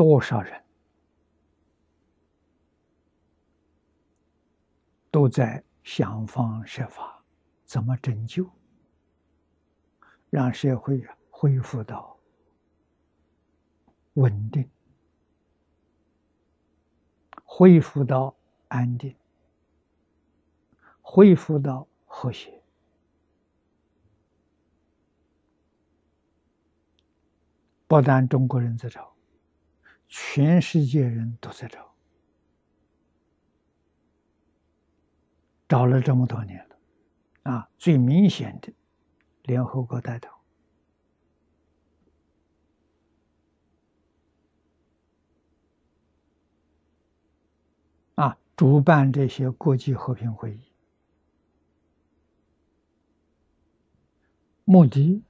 多少人都在想方设法，怎么拯救，让社会恢复到稳定，恢复到安定，恢复到和谐。不但中国人在找，全世界人都在找，找了这么多年了，啊，最明显的，联合国带头，啊，主办这些国际和平会议，目的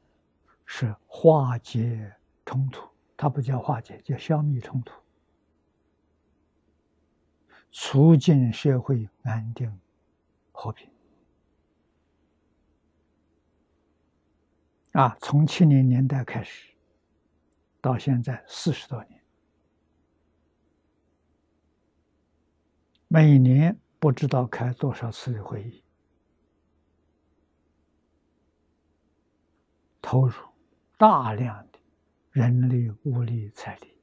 是化解。冲突，它不叫化解，叫消灭冲突，促进社会安定和平。啊，从七零年代开始，到现在四十多年，每年不知道开多少次的会议，投入大量。人力、物力、财力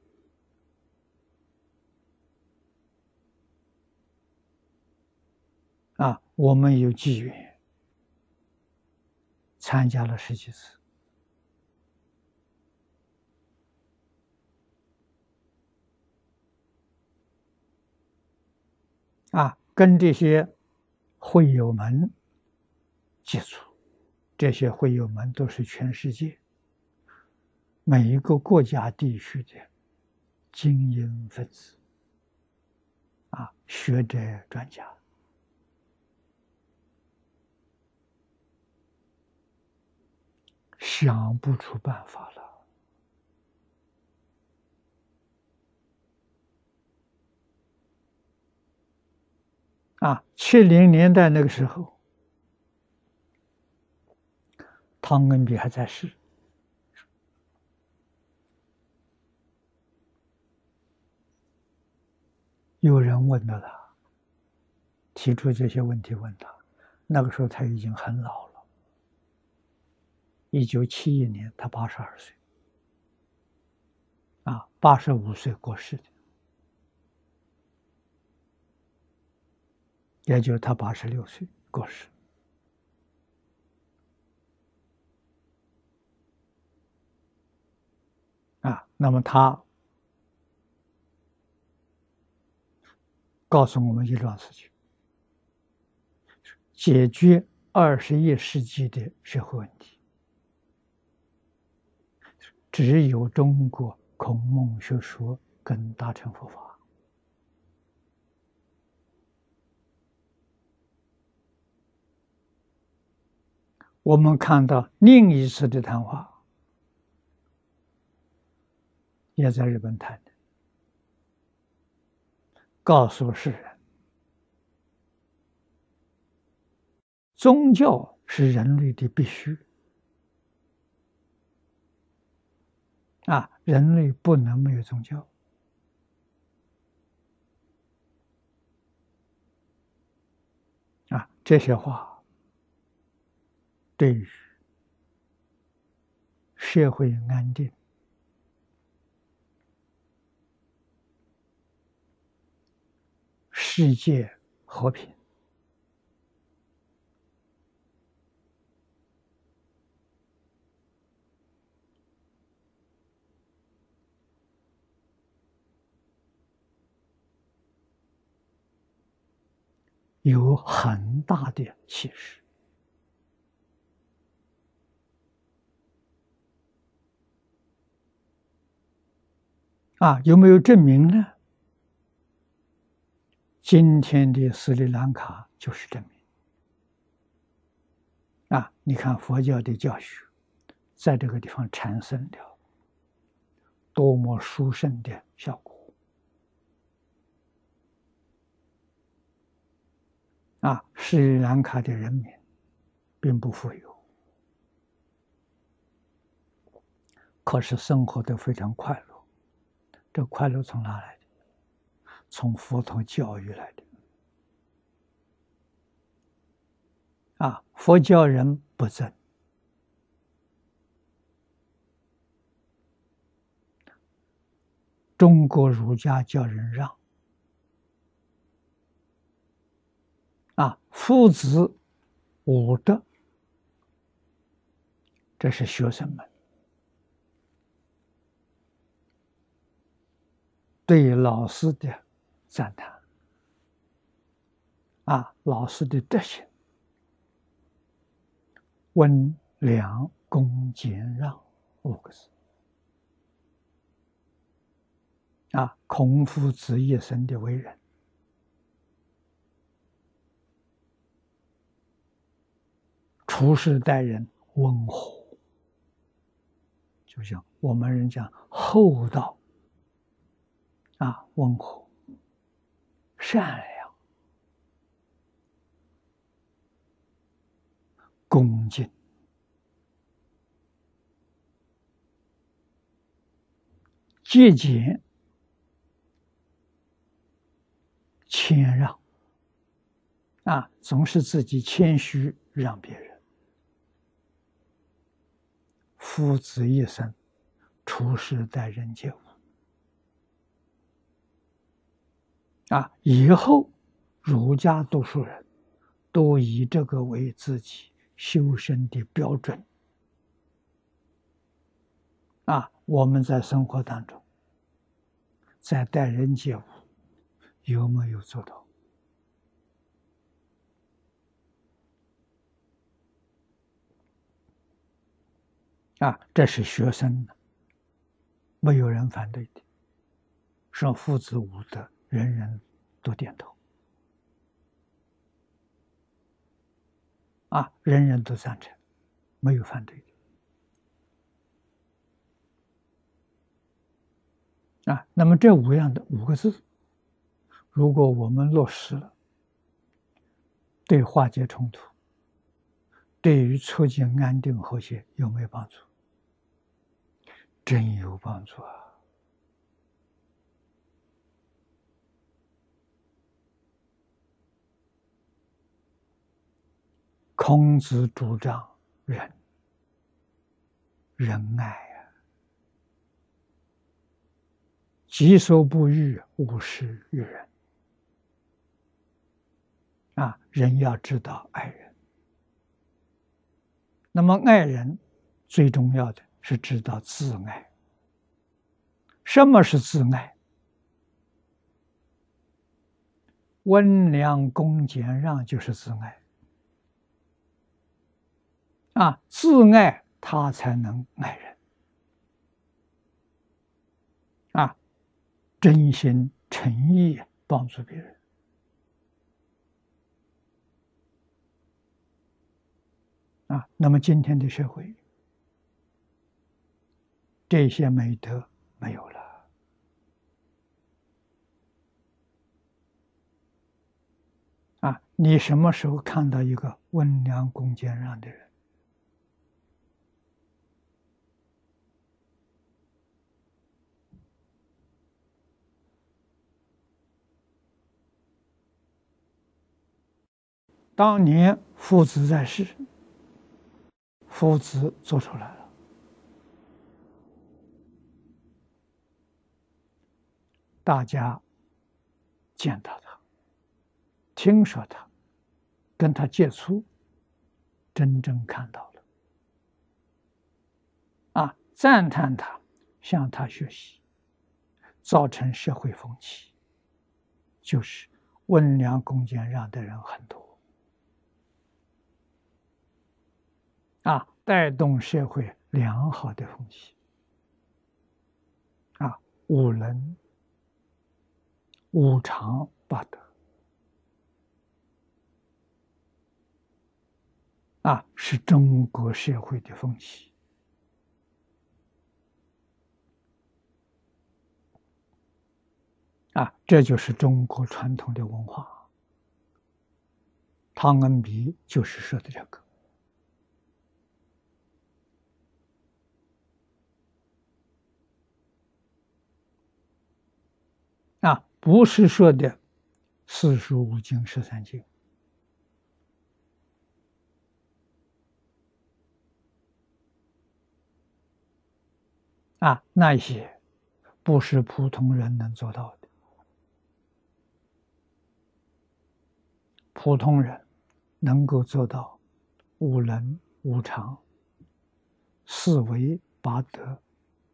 啊，我们有机缘参加了十几次啊，跟这些会友们接触，这些会友们都是全世界。每一个国家地区的精英分子，啊，学者专家，想不出办法了。啊，七零年代那个时候，汤恩比还在世。有人问到他，提出这些问题问他，那个时候他已经很老了。一九七一年，他八十二岁，啊，八十五岁过世的，也就是他八十六岁过世。啊，那么他。告诉我们一桩事情：解决二十一世纪的社会问题，只有中国孔孟学说跟大乘佛法。我们看到另一次的谈话，也在日本谈。告诉世人，宗教是人类的必须啊！人类不能没有宗教啊！这些话对于社会安定。世界和平有很大的气势啊？有没有证明呢？今天的斯里兰卡就是证明啊！你看佛教的教学，在这个地方产生了多么殊胜的效果啊！斯里兰卡的人民并不富有，可是生活的非常快乐。这快乐从哪来？从佛陀教育来的。啊，佛教人不争，中国儒家教人让。啊，父子五德，这是学生们。对老师的赞叹，啊，老师的德行，温良恭俭让五个字，啊，孔夫子一生的为人，处事待人温和，就像我们人讲厚道。啊，温和、善良、恭敬、节俭、谦让，啊，总是自己谦虚让别人。夫子一生，处事待人接物。啊！以后儒家读书人都以这个为自己修身的标准。啊，我们在生活当中，在待人接物，有没有做到？啊，这是学生，没有人反对的，说父子无德。人人都点头，啊，人人都赞成，没有反对，啊，那么这五样的五个字，如果我们落实了，对化解冲突，对于促进安定和谐有没有帮助？真有帮助啊！孔子主张仁，仁爱啊，己所不欲，勿施于人。啊，人要知道爱人。那么爱人，最重要的是知道自爱。什么是自爱？温良恭俭让就是自爱。啊，自爱他才能爱人。啊，真心诚意帮助别人。啊，那么今天的社会，这些美德没有了。啊，你什么时候看到一个温良恭俭让的人？当年夫子在世，夫子做出来了，大家见到他，听说他，跟他接触，真正看到了，啊，赞叹他，向他学习，造成社会风气，就是温良恭俭让的人很多。啊，带动社会良好的风气。啊，五伦、五常八德，啊，是中国社会的风气。啊，这就是中国传统的文化。汤恩比就是说的这个。不是说的四书五经十三经啊，那些不是普通人能做到的。普通人能够做到五能五常、四维八德，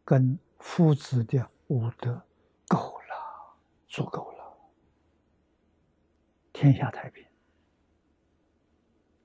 跟夫子的五德够了，足够了，天下太平。